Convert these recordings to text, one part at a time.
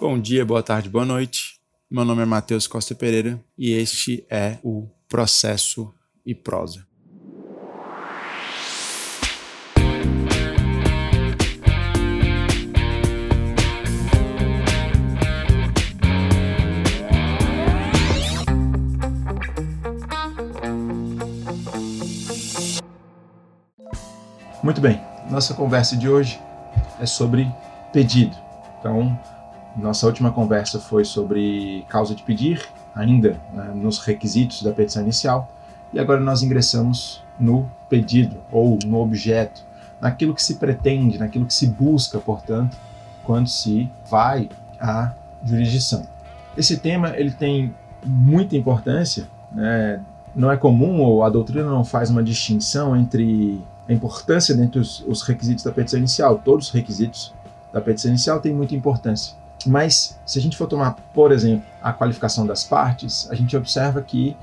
Bom dia, boa tarde, boa noite. Meu nome é Matheus Costa Pereira e este é o Processo e Prosa. Muito bem, nossa conversa de hoje é sobre pedido. Então, nossa última conversa foi sobre causa de pedir, ainda né, nos requisitos da petição inicial, e agora nós ingressamos no pedido ou no objeto, naquilo que se pretende, naquilo que se busca, portanto, quando se vai à jurisdição. Esse tema ele tem muita importância, né? não é comum ou a doutrina não faz uma distinção entre a importância dentre os, os requisitos da petição inicial. Todos os requisitos da petição inicial têm muita importância. Mas, se a gente for tomar, por exemplo, a qualificação das partes, a gente observa que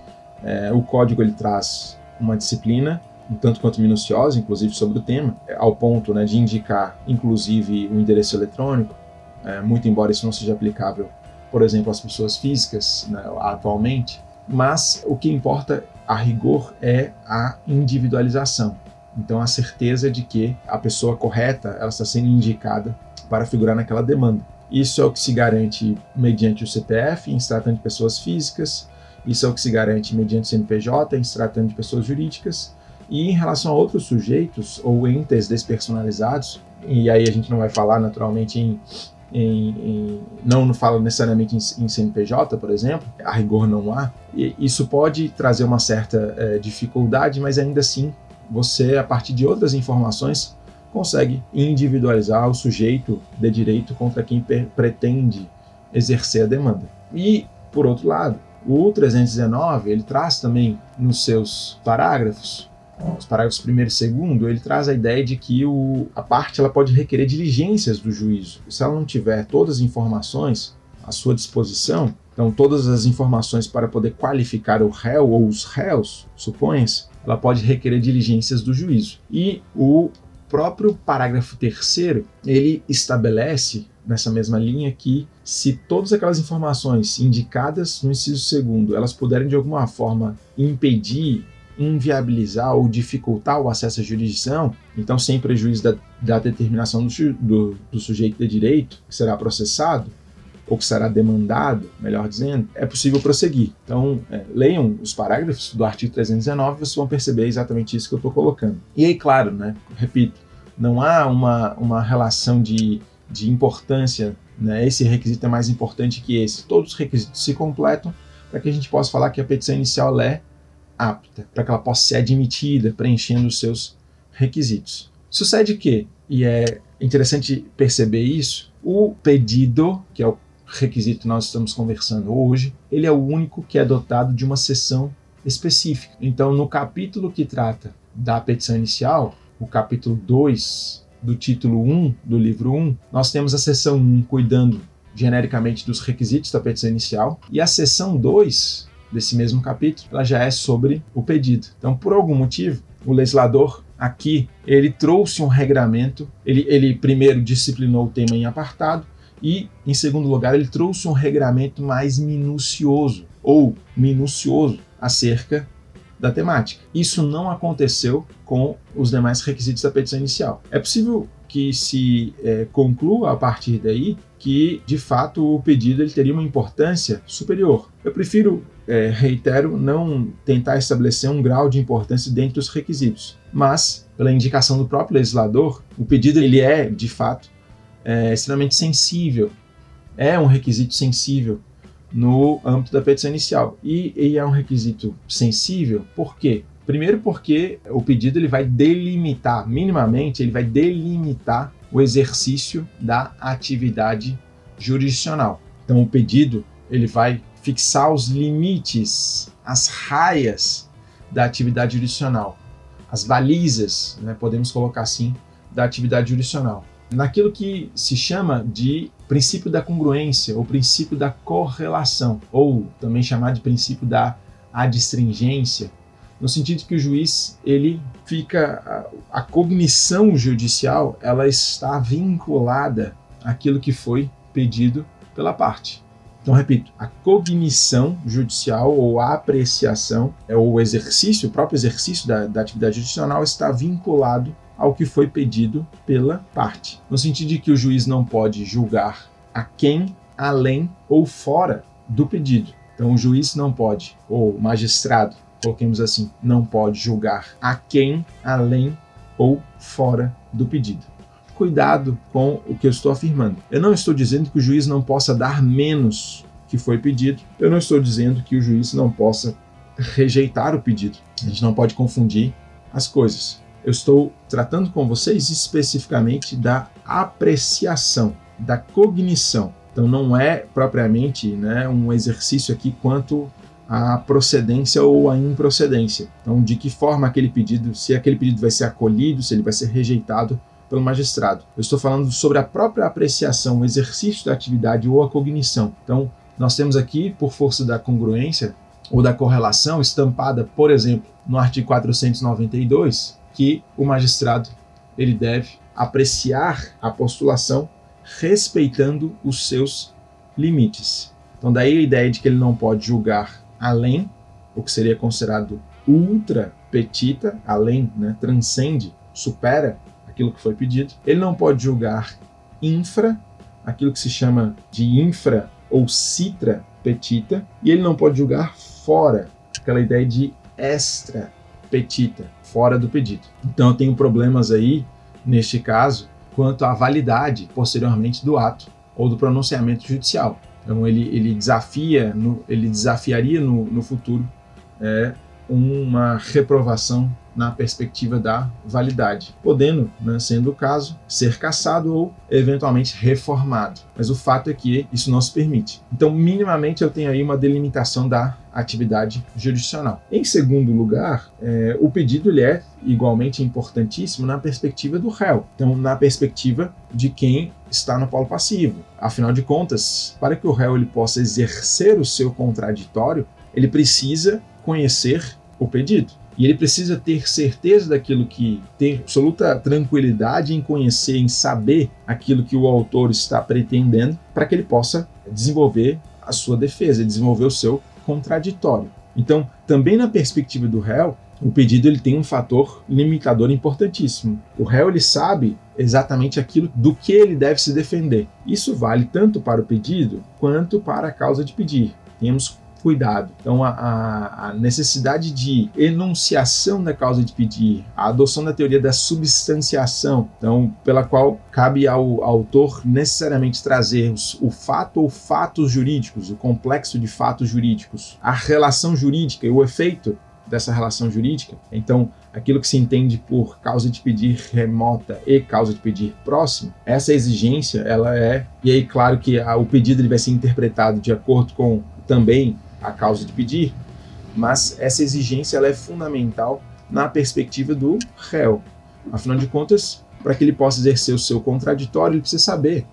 é, o código ele traz uma disciplina um tanto quanto minuciosa, inclusive sobre o tema, ao ponto né, de indicar, inclusive, o endereço eletrônico, é, muito embora isso não seja aplicável, por exemplo, às pessoas físicas né, atualmente. Mas o que importa, a rigor, é a individualização. Então, a certeza de que a pessoa correta ela está sendo indicada para figurar naquela demanda. Isso é o que se garante mediante o CPF, em se tratando de pessoas físicas, isso é o que se garante mediante o CNPJ, em se tratando de pessoas jurídicas, e em relação a outros sujeitos ou entes despersonalizados, e aí a gente não vai falar naturalmente em. em, em não fala necessariamente em, em, CNPJ, por exemplo, a rigor não há, e isso pode trazer uma certa é, dificuldade, mas ainda assim você, a partir de outras informações, consegue individualizar o sujeito de direito contra quem pretende exercer a demanda. E, por outro lado, o 319 ele traz também nos seus parágrafos, os parágrafos primeiro e segundo, ele traz a ideia de que o, a parte ela pode requerer diligências do juízo. Se ela não tiver todas as informações à sua disposição, então todas as informações para poder qualificar o réu ou os réus, supõe-se, ela pode requerer diligências do juízo. E o próprio parágrafo terceiro, ele estabelece nessa mesma linha que se todas aquelas informações indicadas no inciso segundo, elas puderem de alguma forma impedir, inviabilizar ou dificultar o acesso à jurisdição, então sem prejuízo da, da determinação do, do, do sujeito de direito que será processado, ou que será demandado, melhor dizendo, é possível prosseguir. Então, é, leiam os parágrafos do artigo 319 vocês vão perceber exatamente isso que eu estou colocando. E aí, claro, né, repito, não há uma, uma relação de, de importância, né, esse requisito é mais importante que esse. Todos os requisitos se completam para que a gente possa falar que a petição inicial é apta, para que ela possa ser admitida, preenchendo os seus requisitos. Sucede que, e é interessante perceber isso, o pedido, que é o requisito que nós estamos conversando hoje, ele é o único que é dotado de uma seção específica. Então, no capítulo que trata da petição inicial, o capítulo 2 do título 1 do livro 1, nós temos a seção 1 cuidando genericamente dos requisitos da petição inicial e a seção 2 desse mesmo capítulo, ela já é sobre o pedido. Então, por algum motivo, o legislador aqui, ele trouxe um regramento, ele, ele primeiro disciplinou o tema em apartado, e, em segundo lugar, ele trouxe um regramento mais minucioso ou minucioso acerca da temática. Isso não aconteceu com os demais requisitos da petição inicial. É possível que se é, conclua a partir daí que, de fato, o pedido ele teria uma importância superior. Eu prefiro, é, reitero, não tentar estabelecer um grau de importância dentro dos requisitos, mas, pela indicação do próprio legislador, o pedido ele é, de fato, é, extremamente sensível, é um requisito sensível no âmbito da petição inicial. E, e, é um requisito sensível, por quê? Primeiro porque o pedido ele vai delimitar, minimamente, ele vai delimitar o exercício da atividade jurisdicional. Então o pedido ele vai fixar os limites, as raias da atividade jurisdicional, as balizas, né, podemos colocar assim, da atividade jurisdicional naquilo que se chama de princípio da congruência ou princípio da correlação, ou também chamado de princípio da adstringência, no sentido que o juiz ele fica a, a cognição judicial ela está vinculada àquilo que foi pedido pela parte. Então, repito, a cognição judicial ou a apreciação, é o exercício, o próprio exercício da, da atividade judicial está vinculado ao que foi pedido pela parte, no sentido de que o juiz não pode julgar a quem, além ou fora do pedido. Então, o juiz não pode, ou o magistrado, coloquemos assim, não pode julgar a quem, além ou fora do pedido cuidado com o que eu estou afirmando. Eu não estou dizendo que o juiz não possa dar menos que foi pedido. Eu não estou dizendo que o juiz não possa rejeitar o pedido. A gente não pode confundir as coisas. Eu estou tratando com vocês especificamente da apreciação, da cognição. Então não é propriamente né, um exercício aqui quanto à procedência ou à improcedência. Então, de que forma aquele pedido, se aquele pedido vai ser acolhido, se ele vai ser rejeitado pelo magistrado. Eu estou falando sobre a própria apreciação, o exercício da atividade ou a cognição. Então, nós temos aqui, por força da congruência ou da correlação, estampada, por exemplo, no artigo 492, que o magistrado ele deve apreciar a postulação respeitando os seus limites. Então, daí a ideia de que ele não pode julgar além, o que seria considerado ultra petita, além, né, transcende, supera aquilo que foi pedido. Ele não pode julgar infra, aquilo que se chama de infra ou citra petita, e ele não pode julgar fora, aquela ideia de extra petita, fora do pedido. Então eu tenho problemas aí, neste caso, quanto à validade posteriormente do ato ou do pronunciamento judicial. Então ele, ele desafia, no, ele desafiaria no, no futuro é, uma reprovação na perspectiva da validade, podendo, né, sendo o caso, ser cassado ou eventualmente reformado. Mas o fato é que isso não se permite. Então, minimamente, eu tenho aí uma delimitação da atividade jurisdicional. Em segundo lugar, é, o pedido ele é igualmente importantíssimo na perspectiva do réu, então na perspectiva de quem está no polo passivo. Afinal de contas, para que o réu ele possa exercer o seu contraditório, ele precisa conhecer o pedido. E ele precisa ter certeza daquilo que ter absoluta tranquilidade em conhecer, em saber aquilo que o autor está pretendendo, para que ele possa desenvolver a sua defesa, desenvolver o seu contraditório. Então, também na perspectiva do réu, o pedido ele tem um fator limitador importantíssimo. O réu ele sabe exatamente aquilo do que ele deve se defender. Isso vale tanto para o pedido quanto para a causa de pedir. Temos cuidado. Então, a, a, necessidade de enunciação da causa de pedir, a adoção da teoria da substanciação, então, pela qual cabe ao, ao autor necessariamente trazer os, o fato ou fatos jurídicos, o complexo de fatos jurídicos, a relação jurídica e o efeito dessa relação jurídica. Então, aquilo que se entende por causa de pedir remota e causa de pedir próximo, essa exigência, ela é, e aí claro que a, o pedido ele vai ser interpretado de acordo com também a causa de pedir, mas essa exigência ela é fundamental na perspectiva do réu. Afinal de contas, para que ele possa exercer o seu contraditório, ele precisa saber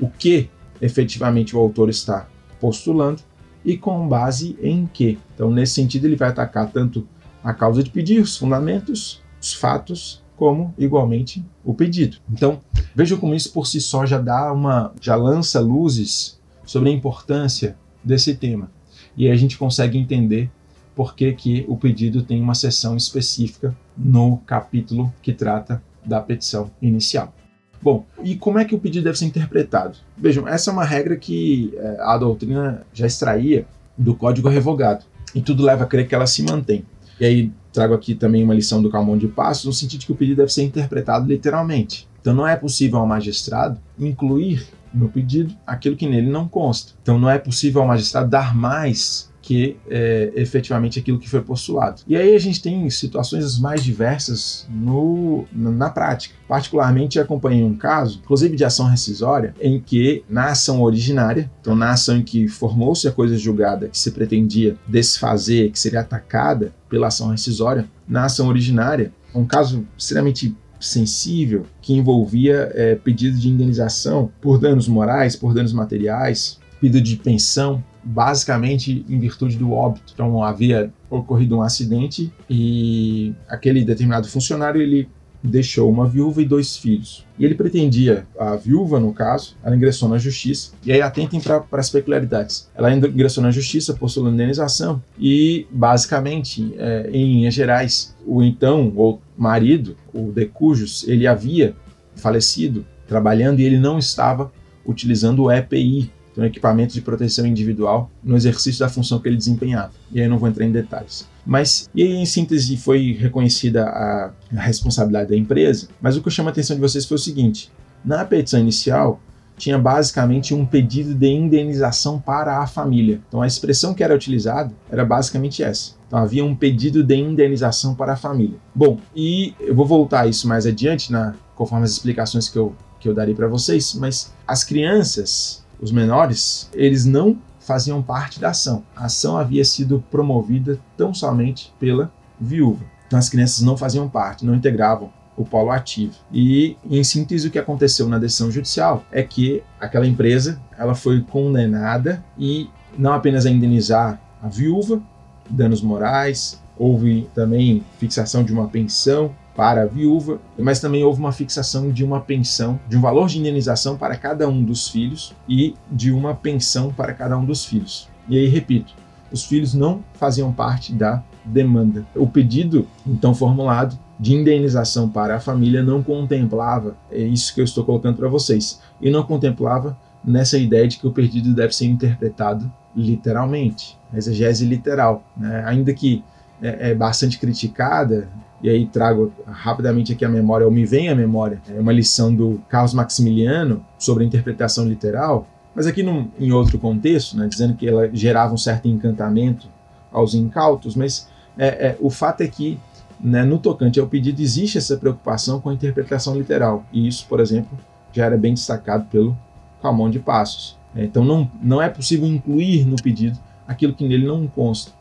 o que efetivamente o autor está postulando e com base em que. Então, nesse sentido, ele vai atacar tanto a causa de pedir, os fundamentos, os fatos, como igualmente o pedido. Então, vejam como isso por si só já dá uma, já lança luzes sobre a importância desse tema e a gente consegue entender por que, que o pedido tem uma seção específica no capítulo que trata da petição inicial. Bom, e como é que o pedido deve ser interpretado? Vejam, essa é uma regra que é, a doutrina já extraía do Código Revogado, e tudo leva a crer que ela se mantém. E aí trago aqui também uma lição do Calmon de Passos, no sentido que o pedido deve ser interpretado literalmente. Então não é possível ao magistrado incluir no pedido aquilo que nele não consta. Então não é possível ao magistrado dar mais que é, efetivamente aquilo que foi postulado. E aí a gente tem situações mais diversas no, na prática. Particularmente acompanhei um caso, inclusive de ação rescisória, em que na ação originária, então na ação em que formou-se a coisa julgada que se pretendia desfazer, que seria atacada pela ação rescisória, na ação originária, um caso extremamente sensível que envolvia é, pedido de indenização por danos morais, por danos materiais, pedido de pensão, basicamente em virtude do óbito. Então havia ocorrido um acidente e aquele determinado funcionário ele deixou uma viúva e dois filhos. E ele pretendia, a viúva no caso, ela ingressou na justiça, e aí atentem para as peculiaridades. Ela ingressou na justiça, postulando indenização, e basicamente, é, em linhas gerais, o então, ou marido, o de cujos, ele havia falecido trabalhando e ele não estava utilizando o EPI, um equipamento de proteção individual, no exercício da função que ele desempenhava. E aí eu não vou entrar em detalhes. Mas, e em síntese, foi reconhecida a, a responsabilidade da empresa, mas o que eu chamo a atenção de vocês foi o seguinte: na petição inicial, tinha basicamente um pedido de indenização para a família. Então a expressão que era utilizada era basicamente essa. Então havia um pedido de indenização para a família. Bom, e eu vou voltar a isso mais adiante, na, conforme as explicações que eu, que eu darei para vocês, mas as crianças os menores, eles não faziam parte da ação. A ação havia sido promovida tão somente pela viúva. Então as crianças não faziam parte, não integravam o polo ativo. E em síntese o que aconteceu na decisão judicial é que aquela empresa, ela foi condenada e não apenas a indenizar a viúva, danos morais, houve também fixação de uma pensão para a viúva, mas também houve uma fixação de uma pensão, de um valor de indenização para cada um dos filhos e de uma pensão para cada um dos filhos. E aí, repito, os filhos não faziam parte da demanda. O pedido, então formulado, de indenização para a família não contemplava, é isso que eu estou colocando para vocês, e não contemplava nessa ideia de que o pedido deve ser interpretado literalmente, a exegese literal. Né? Ainda que é, é bastante criticada, e aí trago rapidamente aqui a memória, ou me vem a memória, é uma lição do Carlos Maximiliano sobre interpretação literal, mas aqui num, em outro contexto, né, dizendo que ela gerava um certo encantamento aos incautos, mas é, é, o fato é que né, no tocante ao pedido existe essa preocupação com a interpretação literal, e isso, por exemplo, já era bem destacado pelo Calmon de Passos. Então não, não é possível incluir no pedido aquilo que nele não consta.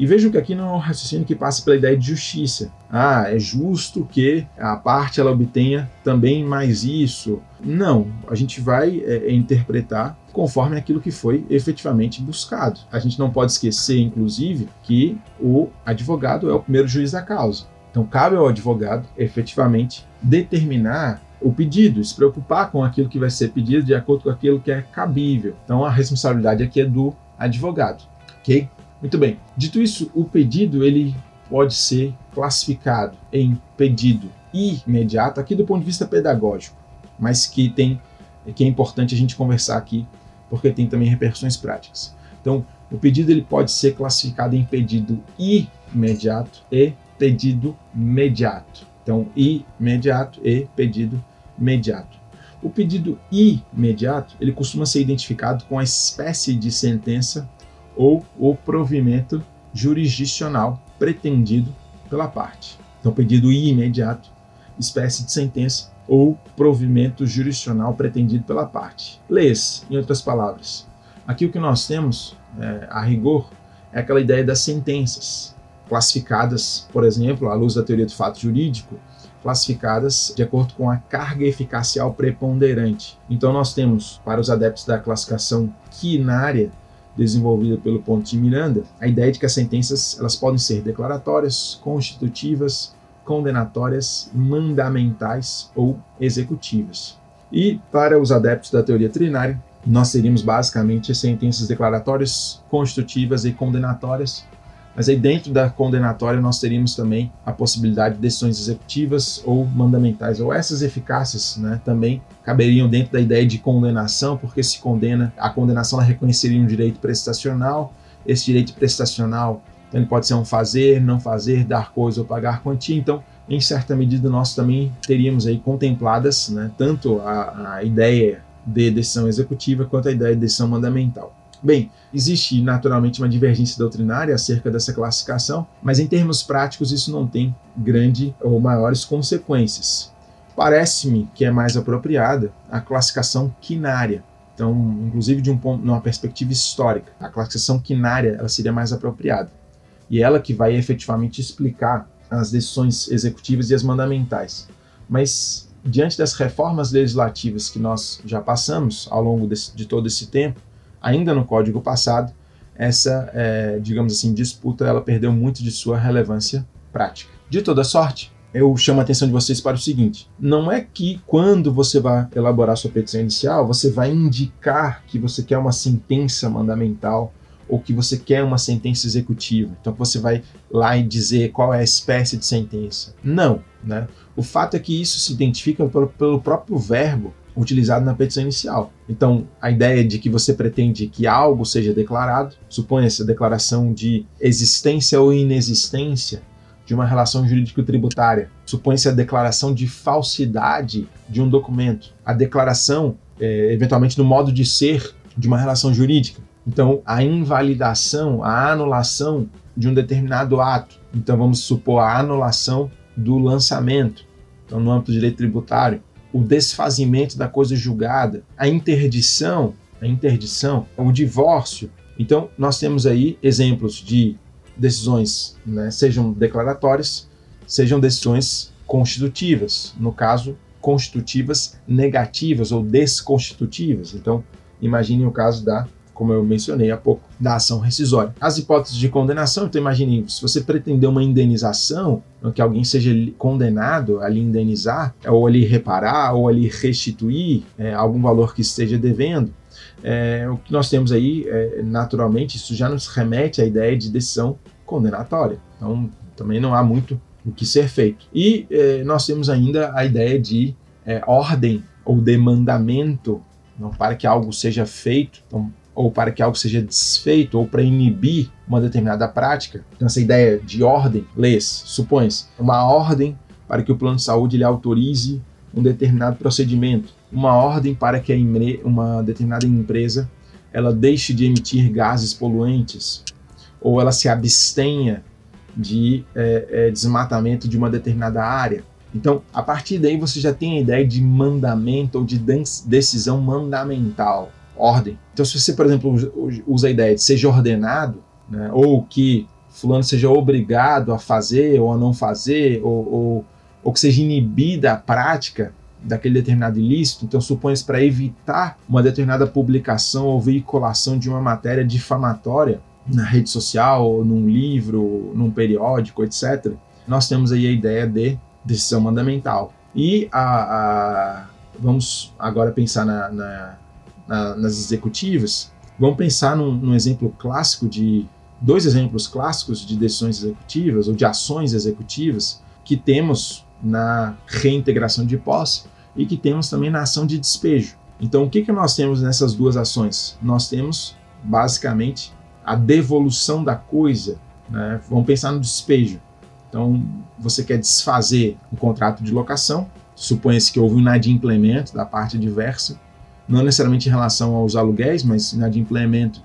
E vejo que aqui não é um raciocínio que passa pela ideia de justiça. Ah, é justo que a parte ela obtenha também mais isso. Não, a gente vai é, é, interpretar conforme aquilo que foi efetivamente buscado. A gente não pode esquecer, inclusive, que o advogado é o primeiro juiz da causa. Então, cabe ao advogado efetivamente determinar o pedido, se preocupar com aquilo que vai ser pedido de acordo com aquilo que é cabível. Então, a responsabilidade aqui é do advogado, ok? Muito bem. Dito isso, o pedido ele pode ser classificado em pedido imediato, aqui do ponto de vista pedagógico, mas que tem que é importante a gente conversar aqui, porque tem também repercussões práticas. Então, o pedido ele pode ser classificado em pedido imediato e pedido imediato. Então, imediato e pedido imediato. O pedido imediato ele costuma ser identificado com a espécie de sentença ou o provimento jurisdicional pretendido pela parte. Então, pedido imediato, espécie de sentença ou provimento jurisdicional pretendido pela parte. Leis, em outras palavras. Aqui o que nós temos, é, a rigor, é aquela ideia das sentenças, classificadas, por exemplo, à luz da teoria do fato jurídico, classificadas de acordo com a carga eficacial preponderante. Então nós temos, para os adeptos da classificação quinária, desenvolvida pelo Ponte de Miranda, a ideia de que as sentenças elas podem ser declaratórias, constitutivas, condenatórias, mandamentais ou executivas. E para os adeptos da teoria trinária, nós teríamos basicamente as sentenças declaratórias, constitutivas e condenatórias, mas aí dentro da condenatória nós teríamos também a possibilidade de decisões executivas ou mandamentais, ou essas eficácias né, também caberiam dentro da ideia de condenação, porque se condena, a condenação ela reconheceria um direito prestacional, esse direito prestacional então, ele pode ser um fazer, não fazer, dar coisa ou pagar quantia, então em certa medida nós também teríamos aí contempladas né, tanto a, a ideia de decisão executiva quanto a ideia de decisão mandamental. Bem, existe naturalmente uma divergência doutrinária acerca dessa classificação, mas em termos práticos isso não tem grande ou maiores consequências. Parece-me que é mais apropriada a classificação quinária. Então, inclusive de um ponto, numa perspectiva histórica, a classificação quinária ela seria mais apropriada. E ela que vai efetivamente explicar as decisões executivas e as mandamentais. Mas diante das reformas legislativas que nós já passamos ao longo desse, de todo esse tempo, ainda no código passado, essa, é, digamos assim, disputa ela perdeu muito de sua relevância prática. De toda sorte, eu chamo a atenção de vocês para o seguinte: não é que quando você vai elaborar sua petição inicial, você vai indicar que você quer uma sentença mandamental ou que você quer uma sentença executiva. Então você vai lá e dizer qual é a espécie de sentença. Não, né? O fato é que isso se identifica pelo, pelo próprio verbo utilizado na petição inicial. Então, a ideia de que você pretende que algo seja declarado, suponha-se a declaração de existência ou inexistência de uma relação jurídico-tributária, supõe-se a declaração de falsidade de um documento, a declaração, é, eventualmente, do modo de ser de uma relação jurídica. Então, a invalidação, a anulação de um determinado ato. Então, vamos supor a anulação do lançamento, então, no âmbito do direito tributário, o desfazimento da coisa julgada, a interdição, a interdição, o divórcio. Então, nós temos aí exemplos de decisões né, sejam declaratórias, sejam decisões constitutivas, no caso, constitutivas negativas ou desconstitutivas. Então, imagine o caso da, como eu mencionei há pouco, da ação rescisória. As hipóteses de condenação, então imagine, se você pretender uma indenização, que alguém seja condenado a lhe indenizar, ou a lhe reparar, ou a lhe restituir é, algum valor que esteja devendo, é, o que nós temos aí, é, naturalmente, isso já nos remete à ideia de decisão condenatória. Então, também não há muito o que ser feito. E é, nós temos ainda a ideia de é, ordem ou demandamento não, para que algo seja feito, então, ou para que algo seja desfeito, ou para inibir uma determinada prática. Então, essa ideia de ordem, leis, supõe-se uma ordem para que o plano de saúde lhe autorize um determinado procedimento uma ordem para que uma determinada empresa ela deixe de emitir gases poluentes ou ela se abstenha de é, é, desmatamento de uma determinada área. Então, a partir daí você já tem a ideia de mandamento ou de decisão mandamental, ordem. Então, se você, por exemplo, usa a ideia de seja ordenado, né, ou que fulano seja obrigado a fazer ou a não fazer, ou, ou, ou que seja inibida a prática, daquele determinado ilícito, então supõe-se para evitar uma determinada publicação ou veiculação de uma matéria difamatória na rede social, num livro, num periódico, etc. Nós temos aí a ideia de decisão mandamental. E a, a vamos agora pensar na, na, na, nas executivas. Vamos pensar num, num exemplo clássico de dois exemplos clássicos de decisões executivas ou de ações executivas que temos na reintegração de posse e que temos também na ação de despejo. Então, o que, que nós temos nessas duas ações? Nós temos, basicamente, a devolução da coisa. Né? Vamos pensar no despejo. Então, você quer desfazer o contrato de locação, supõe-se que houve um inadimplemento da parte adversa, não necessariamente em relação aos aluguéis, mas inadimplemento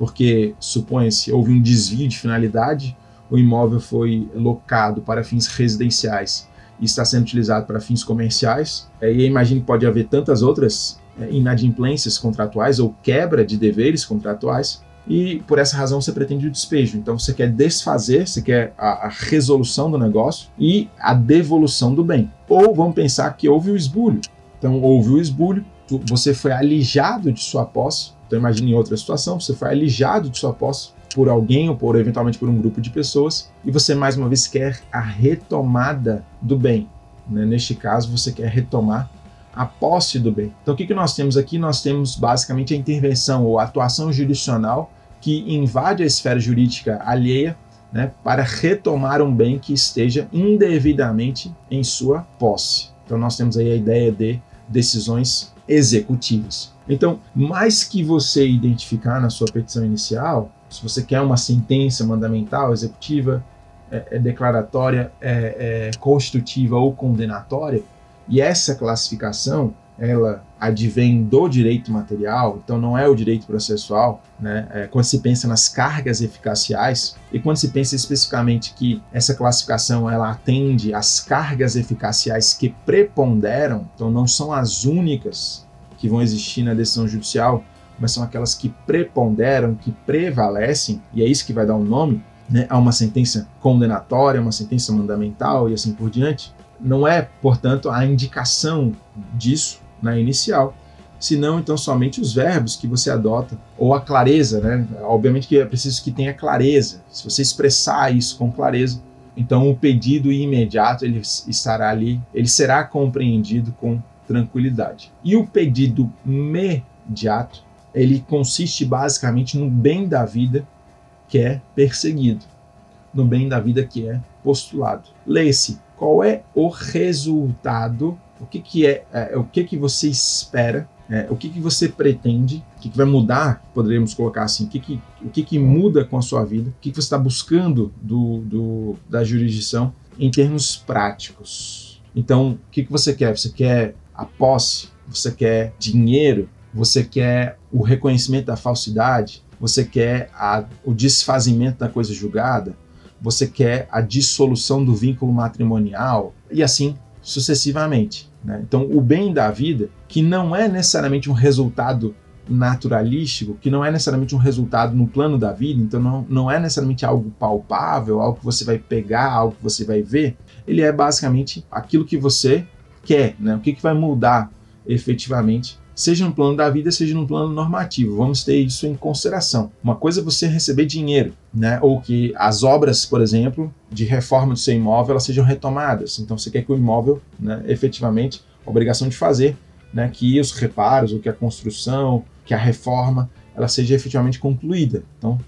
porque, supõe-se, houve um desvio de finalidade, o imóvel foi locado para fins residenciais e está sendo utilizado para fins comerciais. É, e imagino que pode haver tantas outras é, inadimplências contratuais ou quebra de deveres contratuais. E por essa razão você pretende o despejo. Então você quer desfazer, você quer a, a resolução do negócio e a devolução do bem. Ou vamos pensar que houve o esbulho. Então houve o esbulho, você foi alijado de sua posse. Então imagine em outra situação, você foi alijado de sua posse por alguém ou por eventualmente por um grupo de pessoas e você mais uma vez quer a retomada do bem. Né? Neste caso, você quer retomar a posse do bem. Então, o que, que nós temos aqui? Nós temos basicamente a intervenção ou a atuação jurisdicional que invade a esfera jurídica alheia né, para retomar um bem que esteja indevidamente em sua posse. Então, nós temos aí a ideia de decisões executivas. Então, mais que você identificar na sua petição inicial se você quer uma sentença mandamental, executiva, é, é declaratória, é, é constitutiva ou condenatória, e essa classificação ela advém do direito material, então não é o direito processual, né? É, quando se pensa nas cargas eficaciais e quando se pensa especificamente que essa classificação ela atende às cargas eficaciais que preponderam, então não são as únicas que vão existir na decisão judicial, mas são aquelas que preponderam, que prevalecem, e é isso que vai dar o um nome né, a uma sentença condenatória, uma sentença mandamental e assim por diante. Não é, portanto, a indicação disso na inicial, senão então somente os verbos que você adota ou a clareza, né? Obviamente que é preciso que tenha clareza. Se você expressar isso com clareza, Então o pedido imediato ele estará ali, ele será compreendido com tranquilidade. E o pedido imediato, ele consiste basicamente no bem da vida que é perseguido, no bem da vida que é postulado. Lê-se qual é o resultado, o que, que é, é o que, que você espera é, o que, que você pretende, o que, que vai mudar, poderíamos colocar assim, o que, que, o que, que muda com a sua vida, o que, que você está buscando do, do, da jurisdição em termos práticos. Então, o que, que você quer? Você quer a posse? Você quer dinheiro? Você quer o reconhecimento da falsidade? Você quer a, o desfazimento da coisa julgada? Você quer a dissolução do vínculo matrimonial? E assim sucessivamente. Né? Então, o bem da vida, que não é necessariamente um resultado naturalístico, que não é necessariamente um resultado no plano da vida, então não, não é necessariamente algo palpável, algo que você vai pegar, algo que você vai ver, ele é basicamente aquilo que você quer, né? o que, que vai mudar efetivamente seja no plano da vida, seja no plano normativo. Vamos ter isso em consideração. Uma coisa é você receber dinheiro, né? Ou que as obras, por exemplo, de reforma do seu imóvel, elas sejam retomadas. Então você quer que o imóvel, né, efetivamente, obrigação de fazer, né, que os reparos, ou que a construção, que a reforma, ela seja efetivamente concluída. Então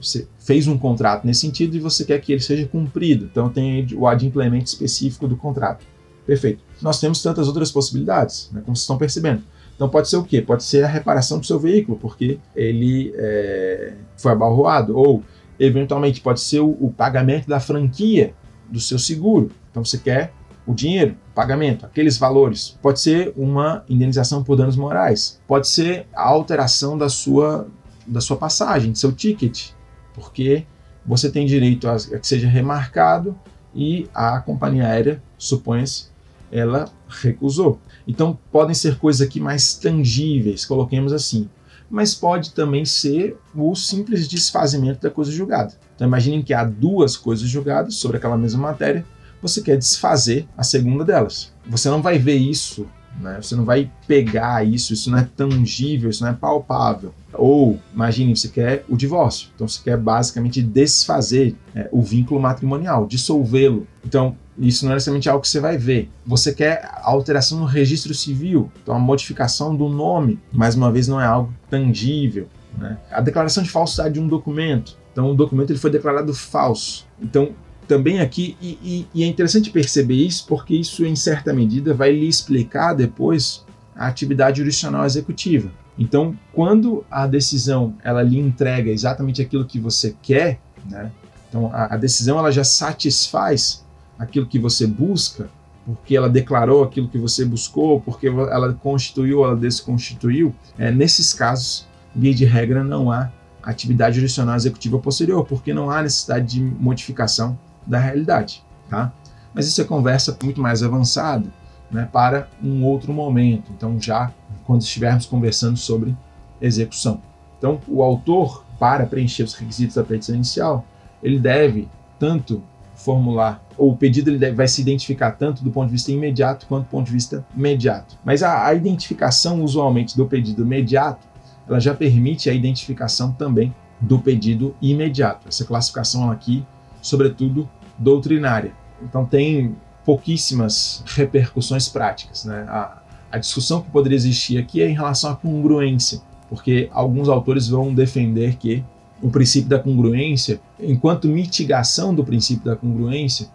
você fez um contrato nesse sentido e você quer que ele seja cumprido. Então tem o adimplemento específico do contrato. Perfeito. Nós temos tantas outras possibilidades, né, como vocês estão percebendo. Então pode ser o quê? Pode ser a reparação do seu veículo, porque ele é, foi abalroado, ou eventualmente pode ser o, o, pagamento da franquia do seu seguro. Então você quer o dinheiro, o pagamento, aqueles valores. Pode ser uma indenização por danos morais. Pode ser a alteração da sua, da sua passagem, do seu ticket, porque você tem direito a, a que seja remarcado e a companhia aérea, supõe-se, ela recusou. Então podem ser coisas aqui mais tangíveis, coloquemos assim. Mas pode também ser o simples desfazimento da coisa julgada. Então imaginem que há duas coisas julgadas sobre aquela mesma matéria, você quer desfazer a segunda delas. Você não vai ver isso né? Você não vai pegar isso, isso não é tangível, isso não é palpável. Ou, imagine, você quer o divórcio. Então, você quer basicamente desfazer é, o vínculo matrimonial, dissolvê-lo. Então, isso não é necessariamente algo que você vai ver. Você quer alteração no registro civil, então a modificação do nome, mais uma vez, não é algo tangível. Né? A declaração de falsidade de um documento. Então, o documento ele foi declarado falso. Então, também aqui, e, e, e, é interessante perceber isso, porque isso, em certa medida, vai lhe explicar depois a atividade jurisdicional executiva. Então, quando a decisão ela lhe entrega exatamente aquilo que você quer, né? então a, a decisão ela já satisfaz aquilo que você busca, porque ela declarou aquilo que você buscou, porque ela constituiu, ela desconstituiu. É, nesses casos, via de regra, não há atividade jurisdicional executiva posterior, porque não há necessidade de modificação da realidade, tá? Mas isso é conversa muito mais avançada, né, para um outro momento. Então, já quando estivermos conversando sobre execução. Então, o autor, para preencher os requisitos da petição inicial, ele deve tanto formular, o pedido ele vai se identificar tanto do ponto de vista imediato quanto do ponto de vista imediato. Mas a, a identificação, usualmente, do pedido imediato, ela já permite a identificação também do pedido imediato. Essa classificação aqui sobretudo doutrinária. Então tem pouquíssimas repercussões práticas. Né? A, a discussão que poderia existir aqui é em relação à congruência, porque alguns autores vão defender que o princípio da congruência, enquanto mitigação do princípio da congruência,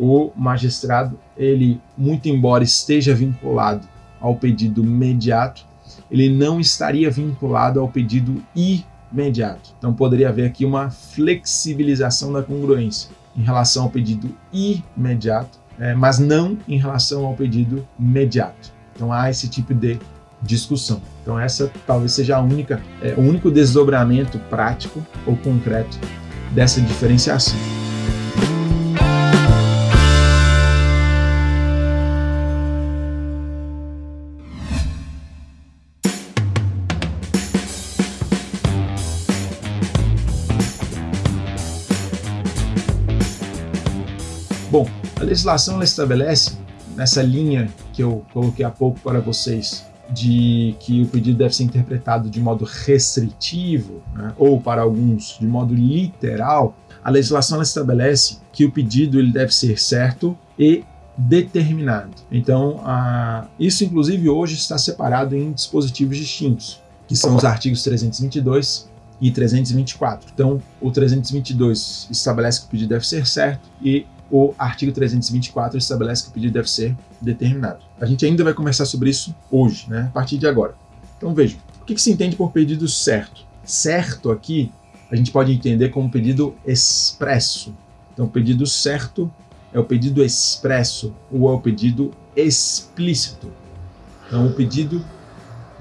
o magistrado, ele, muito embora esteja vinculado ao pedido imediato, ele não estaria vinculado ao pedido imediato. Então poderia haver aqui uma flexibilização da congruência em relação ao pedido imediato, é, mas não em relação ao pedido imediato. Então há esse tipo de discussão. Então essa talvez seja a única, é, o único desdobramento prático ou concreto dessa diferenciação. Legislação estabelece, nessa linha que eu coloquei há pouco para vocês, de que o pedido deve ser interpretado de modo restritivo, né, ou para alguns de modo literal, a legislação estabelece que o pedido ele deve ser certo e determinado. Então, a, isso inclusive hoje está separado em dispositivos distintos, que são os artigos 322 e 324. Então, o 322 estabelece que o pedido deve ser certo e o artigo 324 estabelece que o pedido deve ser determinado. A gente ainda vai conversar sobre isso hoje, né, a partir de agora. Então, vejam, o que, que se entende por pedido certo? Certo aqui a gente pode entender como pedido expresso. Então, pedido certo é o pedido expresso ou é o pedido explícito. Então, o pedido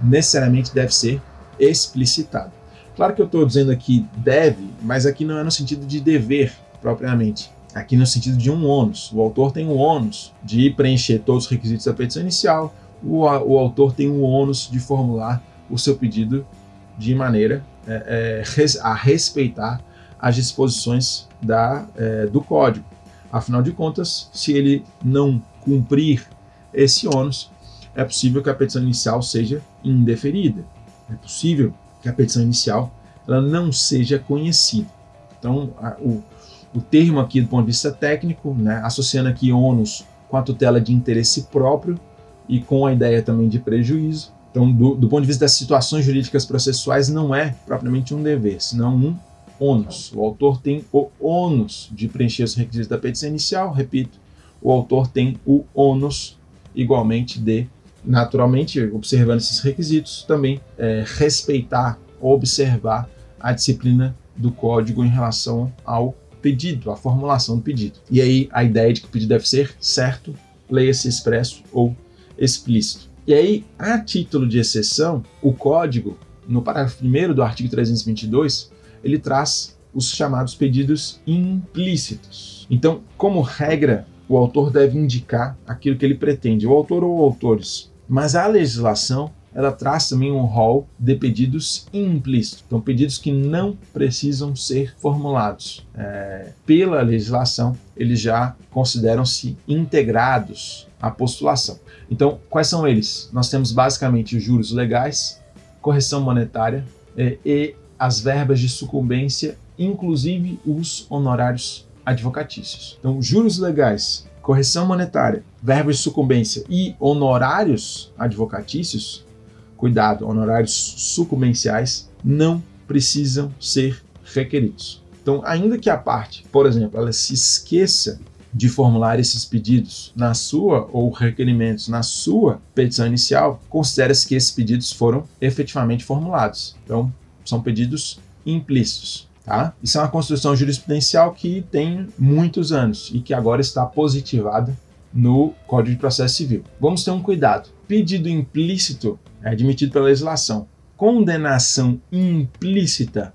necessariamente deve ser explicitado. Claro que eu estou dizendo aqui deve, mas aqui não é no sentido de dever propriamente. Aqui no sentido de um ônus. O autor tem o ônus de preencher todos os requisitos da petição inicial, o, o autor tem o ônus de formular o seu pedido de maneira é, é, a respeitar as disposições da, é, do código. Afinal de contas, se ele não cumprir esse ônus, é possível que a petição inicial seja indeferida. É possível que a petição inicial ela não seja conhecida. Então, a, o, o termo aqui do ponto de vista técnico, né, associando aqui ônus com a tutela de interesse próprio e com a ideia também de prejuízo. Então, do, do ponto de vista das situações jurídicas processuais, não é propriamente um dever, senão um ônus. O autor tem o ônus de preencher os requisitos da petição inicial, repito, o autor tem o ônus igualmente de, naturalmente, observando esses requisitos, também é, respeitar, observar a disciplina do código em relação ao pedido, à formulação do pedido. E aí a ideia de que o pedido deve ser certo, leia-se expresso ou explícito. E aí, a título de exceção, o código, no parágrafo 1 do artigo 322, ele traz os chamados pedidos implícitos. Então, como regra, o autor deve indicar aquilo que ele pretende, o autor ou autores. Mas a legislação ela traz também um rol de pedidos implícitos, então pedidos que não precisam ser formulados. É, pela legislação, eles já consideram-se integrados à postulação. Então, quais são eles? Nós temos basicamente os juros legais, correção monetária é, e as verbas de sucumbência, inclusive os honorários advocatícios. Então, juros legais, correção monetária, verbas de sucumbência e honorários advocatícios, cuidado, honorários sucumbenciais, não precisam ser requeridos. Então, ainda que a parte, por exemplo, ela se esqueça de formular esses pedidos na sua ou requerimentos na sua petição inicial, considera-se que esses pedidos foram efetivamente formulados. Então, são pedidos implícitos. Tá? Isso é uma construção jurisprudencial que tem muitos anos e que agora está positivada no Código de Processo Civil. Vamos ter um cuidado. Pedido implícito é admitido pela legislação. Condenação implícita,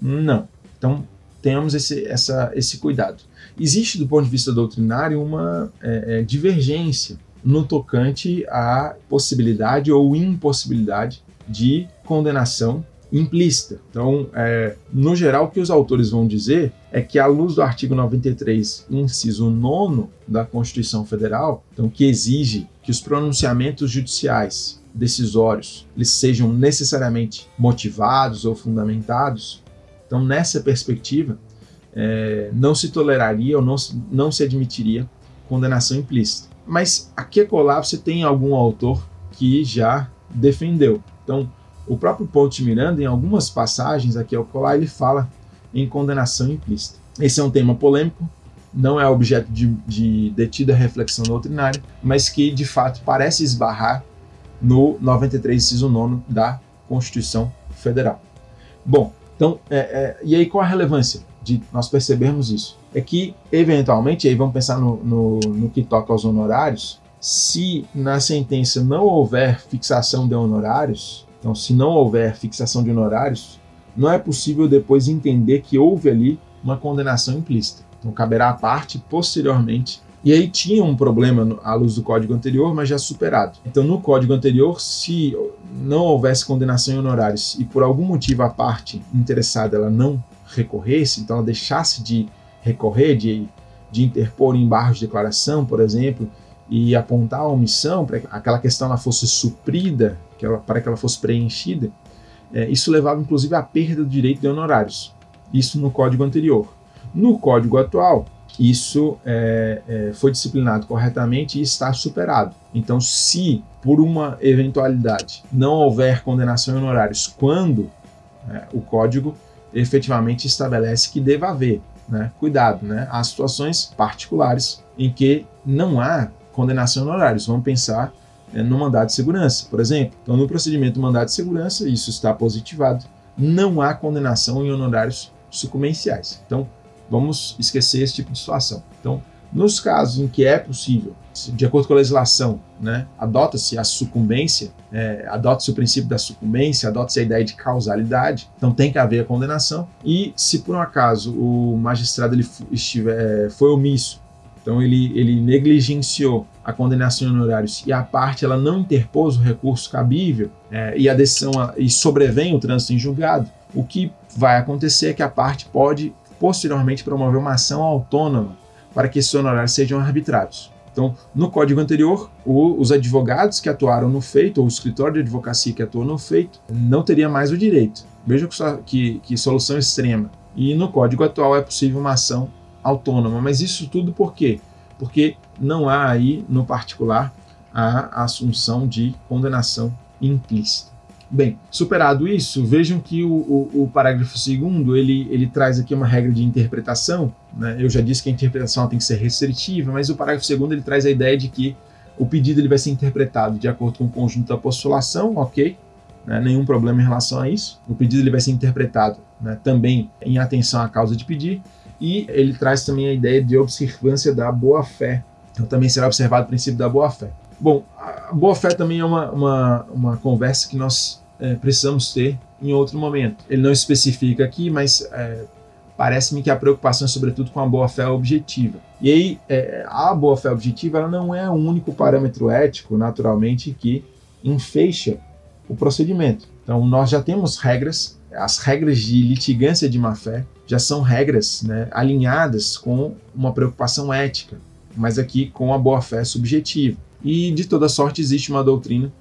não. Então, temos esse, essa, esse cuidado. Existe, do ponto de vista doutrinário, uma é, é, divergência no tocante à possibilidade ou impossibilidade de condenação implícita. Então, é, no geral, o que os autores vão dizer é que, à luz do artigo 93, inciso 9 da Constituição Federal, então, que exige que os pronunciamentos judiciais decisórios eles sejam necessariamente motivados ou fundamentados, então, nessa perspectiva, é, não se toleraria ou não, não se admitiria condenação implícita. Mas aqui a colar você tem algum autor que já defendeu. Então, o próprio Ponte Miranda, em algumas passagens aqui ao colar, ele fala em condenação implícita. Esse é um tema polêmico, não é objeto de, de detida reflexão doutrinária, mas que de fato parece esbarrar no 93, inciso 9 da Constituição Federal. Bom, então, é, é, e aí qual a relevância de nós percebermos isso? É que, eventualmente, aí vamos pensar no, no, no que toca aos honorários, se na sentença não houver fixação de honorários, então, se não houver fixação de honorários, não é possível depois entender que houve ali uma condenação implícita. Então, caberá à parte posteriormente. E aí tinha um problema à luz do código anterior, mas já superado. Então, no código anterior, se não houvesse condenação em honorários e por algum motivo a parte interessada ela não recorresse, então ela deixasse de recorrer, de, de interpor em barros de declaração, por exemplo, e apontar a omissão para que aquela questão ela fosse suprida, que ela, para que ela fosse preenchida, é, isso levava inclusive à perda do direito de honorários. Isso no código anterior. No código atual, isso é, é, foi disciplinado corretamente e está superado. Então, se por uma eventualidade não houver condenação em honorários, quando é, o código efetivamente estabelece que deva haver, né? cuidado, né? há situações particulares em que não há condenação em honorários. Vamos pensar é, no mandado de segurança, por exemplo. Então, no procedimento do mandado de segurança, isso está positivado, não há condenação em honorários sucumbenciais. Então, vamos esquecer esse tipo de situação. Então, nos casos em que é possível, de acordo com a legislação, né, adota-se a sucumbência, é, adota-se o princípio da sucumbência, adota-se a ideia de causalidade, então tem que haver a condenação. E se por um acaso o magistrado ele estiver, é, foi omisso, então ele, ele negligenciou a condenação em honorários e a parte ela não interpôs o recurso cabível é, e a decisão e sobrevém o trânsito em julgado, o que vai acontecer é que a parte pode posteriormente promover uma ação autônoma para que esses honorários sejam arbitrados. Então, no código anterior, o, os advogados que atuaram no feito, ou o escritório de advocacia que atuou no feito, não teria mais o direito. Veja que, que, que solução extrema. E no código atual é possível uma ação autônoma. Mas isso tudo por quê? Porque não há aí, no particular, a assunção de condenação implícita. Bem, superado isso, vejam que o, o, o parágrafo segundo ele, ele traz aqui uma regra de interpretação. Né? Eu já disse que a interpretação tem que ser restritiva, mas o parágrafo segundo ele traz a ideia de que o pedido ele vai ser interpretado de acordo com o conjunto da postulação, ok? Né? Nenhum problema em relação a isso. O pedido ele vai ser interpretado né, também em atenção à causa de pedir e ele traz também a ideia de observância da boa-fé. Então também será observado o princípio da boa-fé. Bom, a boa-fé também é uma, uma, uma conversa que nós é, precisamos ter em outro momento. Ele não especifica aqui, mas é, parece-me que a preocupação é sobretudo com a boa-fé objetiva. E aí, é, a boa-fé objetiva ela não é o único parâmetro ético, naturalmente, que enfeixa o procedimento. Então, nós já temos regras, as regras de litigância de má-fé já são regras né, alinhadas com uma preocupação ética, mas aqui com a boa-fé subjetiva. E, de toda sorte, existe uma doutrina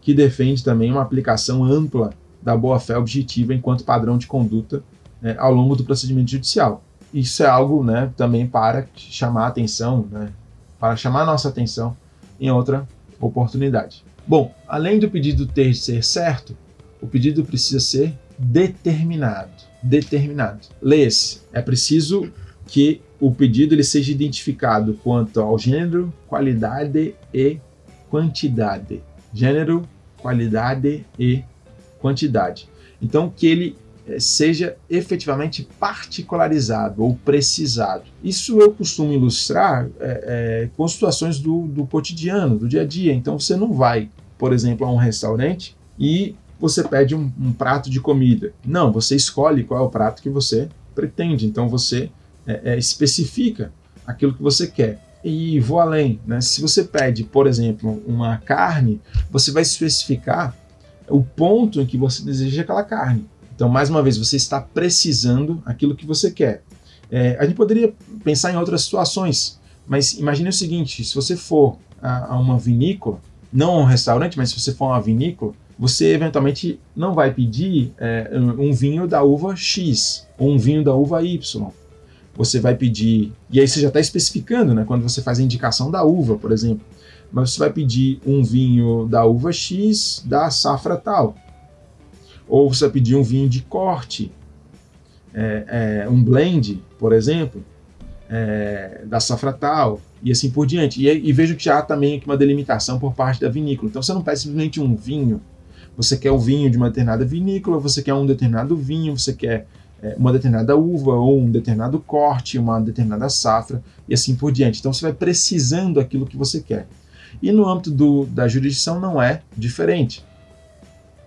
que defende também uma aplicação ampla da boa-fé objetiva enquanto padrão de conduta né, ao longo do procedimento judicial. Isso é algo né, também para chamar a atenção, né, para chamar a nossa atenção em outra oportunidade. Bom, além do pedido ter de ser certo, o pedido precisa ser determinado. Determinado. Leia-se. É preciso que o pedido ele seja identificado quanto ao gênero, qualidade e quantidade gênero, qualidade e quantidade. Então, que ele eh, seja efetivamente particularizado ou precisado. Isso eu costumo ilustrar é, é, com situações do, do cotidiano, do dia a dia. Então, você não vai, por exemplo, a um restaurante e você pede um, um prato de comida. Não, você escolhe qual é o prato que você pretende. Então, você é, especifica aquilo que você quer. E vou além, né? Se você pede, por exemplo, uma carne, você vai especificar o ponto em que você deseja aquela carne. Então, mais uma vez, você está precisando aquilo que você quer. É, a gente poderia pensar em outras situações, mas imagine o seguinte: se você for a, a uma vinícola, não a um restaurante, mas se você for a uma vinícola, você eventualmente não vai pedir é, um vinho da uva X ou um vinho da uva Y você vai pedir, e aí você já está especificando, né? Quando você faz a indicação da uva, por exemplo, mas você vai pedir um vinho da uva X da safra tal, ou você vai pedir um vinho de corte, é, é, um blend, por exemplo, é, da safra tal, e assim por diante. E, e vejo que já há também uma delimitação por parte da vinícola. Então você não pede simplesmente um vinho, você quer o vinho de uma determinada vinícola, você quer um determinado vinho, você quer é, uma determinada uva ou um determinado corte, uma determinada safra e assim por diante. Então você vai precisando aquilo que você quer. E no âmbito do, da jurisdição não é diferente.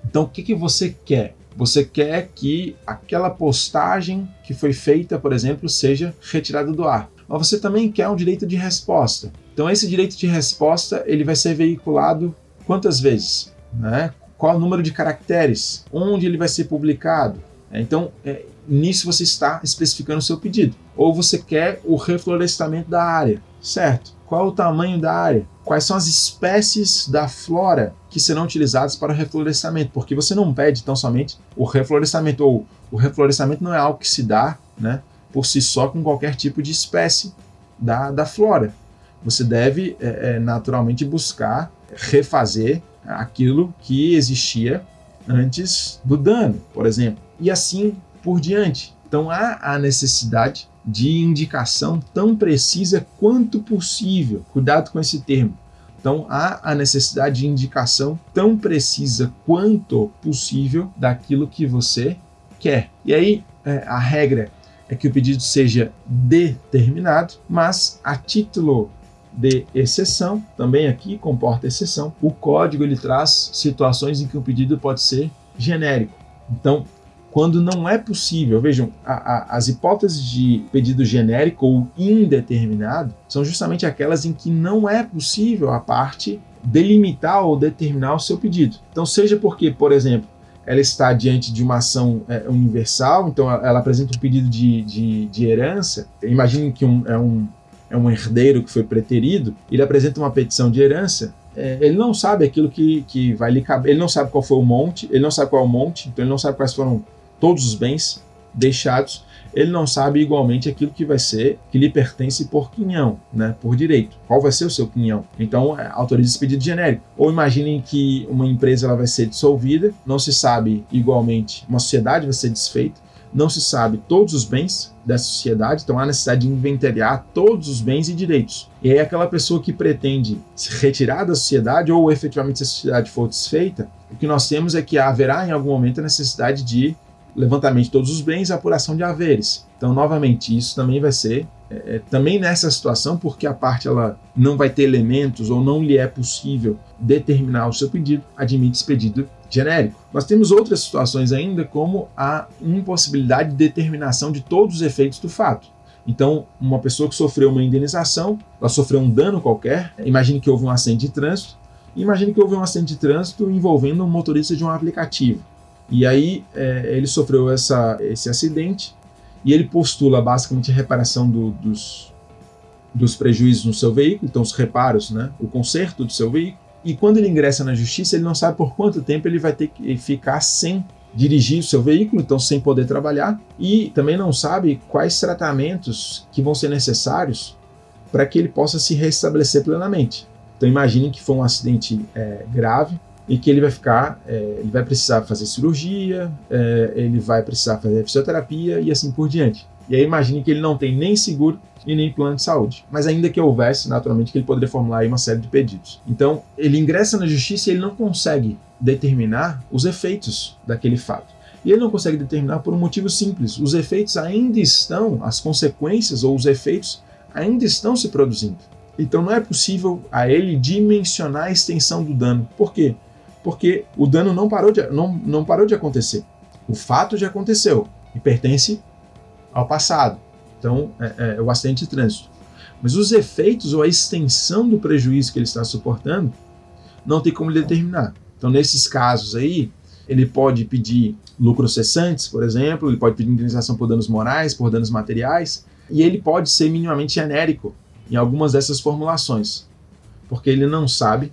Então o que, que você quer? Você quer que aquela postagem que foi feita, por exemplo, seja retirada do ar. Mas você também quer um direito de resposta. Então esse direito de resposta ele vai ser veiculado quantas vezes? Né? Qual o número de caracteres? Onde ele vai ser publicado? Então, é, nisso você está especificando o seu pedido. Ou você quer o reflorestamento da área, certo? qual é o tamanho da área, quais são as espécies da flora que serão utilizadas para o reflorestamento, porque você não pede tão somente o reflorestamento, ou o reflorestamento não é algo que se dá né, por si só com qualquer tipo de espécie da, da flora. Você deve é, é, naturalmente buscar refazer aquilo que existia antes do dano, por exemplo, e assim por diante. Então há a necessidade de indicação tão precisa quanto possível. Cuidado com esse termo. Então há a necessidade de indicação tão precisa quanto possível daquilo que você quer. E aí é, a regra é que o pedido seja determinado, mas a título de exceção, também aqui comporta exceção, o código ele traz situações em que o pedido pode ser genérico. Então, quando não é possível, vejam, a, a, as hipóteses de pedido genérico ou indeterminado são justamente aquelas em que não é possível a parte delimitar ou determinar o seu pedido. Então, seja porque, por exemplo, ela está diante de uma ação é, universal, então ela apresenta um pedido de, de, de herança. Imagine que um, é, um, é um herdeiro que foi preterido, ele apresenta uma petição de herança, é, ele não sabe aquilo que, que vai lhe caber, ele não sabe qual foi o monte, ele não sabe qual é o monte, então ele não sabe quais foram todos os bens deixados, ele não sabe igualmente aquilo que vai ser, que lhe pertence por quinhão, né, por direito. Qual vai ser o seu quinhão? Então, é, autoriza esse pedido genérico. Ou imaginem que uma empresa ela vai ser dissolvida, não se sabe igualmente, uma sociedade vai ser desfeita, não se sabe todos os bens dessa sociedade, então há necessidade de inventariar todos os bens e direitos. E aí aquela pessoa que pretende se retirar da sociedade ou efetivamente se a sociedade for desfeita, o que nós temos é que haverá em algum momento a necessidade de levantamento de todos os bens e apuração de haveres. Então, novamente, isso também vai ser é, é, também nessa situação, porque a parte ela não vai ter elementos ou não lhe é possível determinar o seu pedido, admite esse pedido genérico. Nós temos outras situações ainda, como a impossibilidade de determinação de todos os efeitos do fato. Então, uma pessoa que sofreu uma indenização, ela sofreu um dano qualquer, imagine que houve um acidente de trânsito, imagine que houve um acidente de trânsito envolvendo um motorista de um aplicativo. E aí é, ele sofreu essa, esse acidente e ele postula basicamente a reparação do, dos, dos prejuízos no seu veículo, então os reparos, né, o conserto do seu veículo. E quando ele ingressa na justiça, ele não sabe por quanto tempo ele vai ter que ficar sem dirigir o seu veículo, então sem poder trabalhar, e também não sabe quais tratamentos que vão ser necessários para que ele possa se restabelecer plenamente. Então imagine que foi um acidente é, grave, e que ele vai ficar, é, ele vai precisar fazer cirurgia, é, ele vai precisar fazer fisioterapia e assim por diante. E aí imagine que ele não tem nem seguro e nem plano de saúde. Mas ainda que houvesse, naturalmente, que ele poderia formular uma série de pedidos. Então, ele ingressa na justiça e ele não consegue determinar os efeitos daquele fato. E ele não consegue determinar por um motivo simples. Os efeitos ainda estão, as consequências ou os efeitos ainda estão se produzindo. Então não é possível a ele dimensionar a extensão do dano. Por quê? porque o dano não parou de, não, não parou de acontecer. O fato já aconteceu e pertence ao passado. Então, é, é, o acidente de trânsito. Mas os efeitos ou a extensão do prejuízo que ele está suportando não tem como determinar. Então, nesses casos aí, ele pode pedir lucros cessantes, por exemplo, ele pode pedir indenização por danos morais, por danos materiais, e ele pode ser minimamente genérico em algumas dessas formulações, porque ele não sabe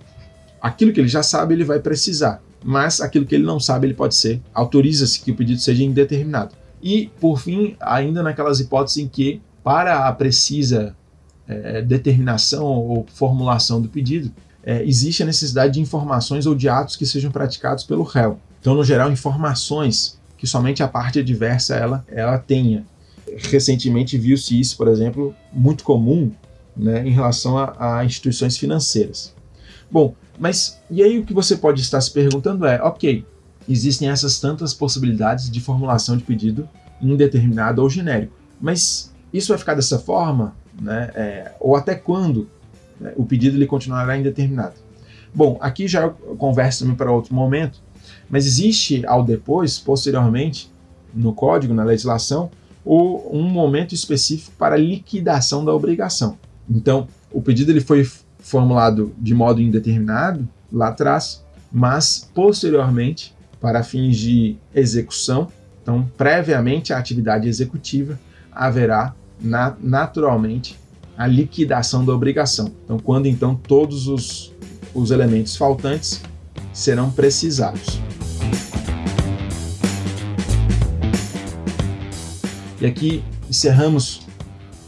Aquilo que ele já sabe, ele vai precisar, mas aquilo que ele não sabe, ele pode ser. Autoriza-se que o pedido seja indeterminado. E, por fim, ainda naquelas hipóteses em que, para a precisa é, determinação ou formulação do pedido, é, existe a necessidade de informações ou de atos que sejam praticados pelo réu. Então, no geral, informações que somente a parte adversa ela, ela tenha. Recentemente viu-se isso, por exemplo, muito comum né, em relação a, a instituições financeiras. Bom, mas e aí o que você pode estar se perguntando é, ok, existem essas tantas possibilidades de formulação de pedido indeterminado ou genérico, mas isso vai ficar dessa forma, né? É, ou até quando né, o pedido ele continuará indeterminado? Bom, aqui já conversa também para outro momento, mas existe ao depois, posteriormente, no código, na legislação, um momento específico para liquidação da obrigação. Então, o pedido ele foi formulado de modo indeterminado lá atrás, mas posteriormente, para fins de execução, então previamente à atividade executiva, haverá na, naturalmente a liquidação da obrigação. Então, quando então todos os, os elementos faltantes serão precisados. E aqui encerramos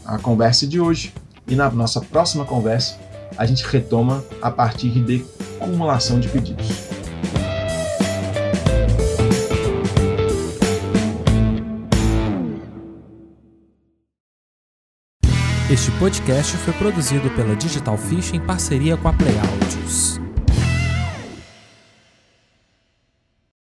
a conversa de hoje e na nossa próxima conversa a gente retoma a partir de acumulação de pedidos. Este podcast foi produzido pela Digital Fish em parceria com a Play Audios.